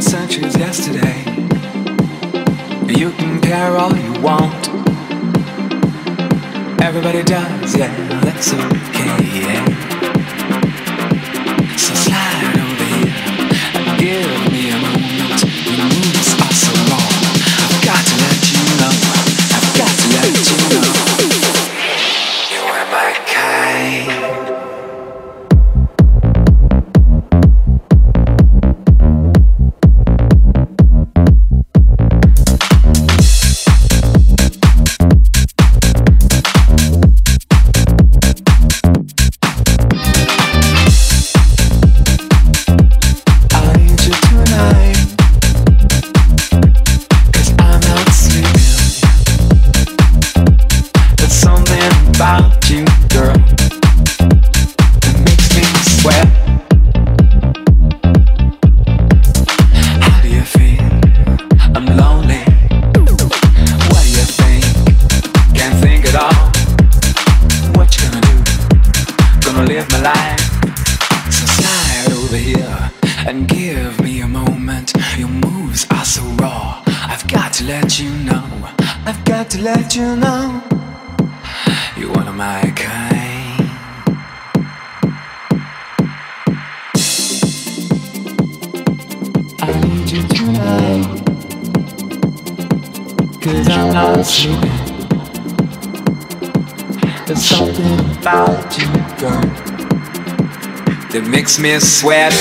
Centuries, century's yesterday. You can care all you want. Everybody does, yeah. That's okay, yeah. So slide. Moves are so raw. I've got to let you know. I've got to let you know. You're one of my kind. I need you tonight. Cause I'm not sleeping. There's something about you, girl that makes me sweat.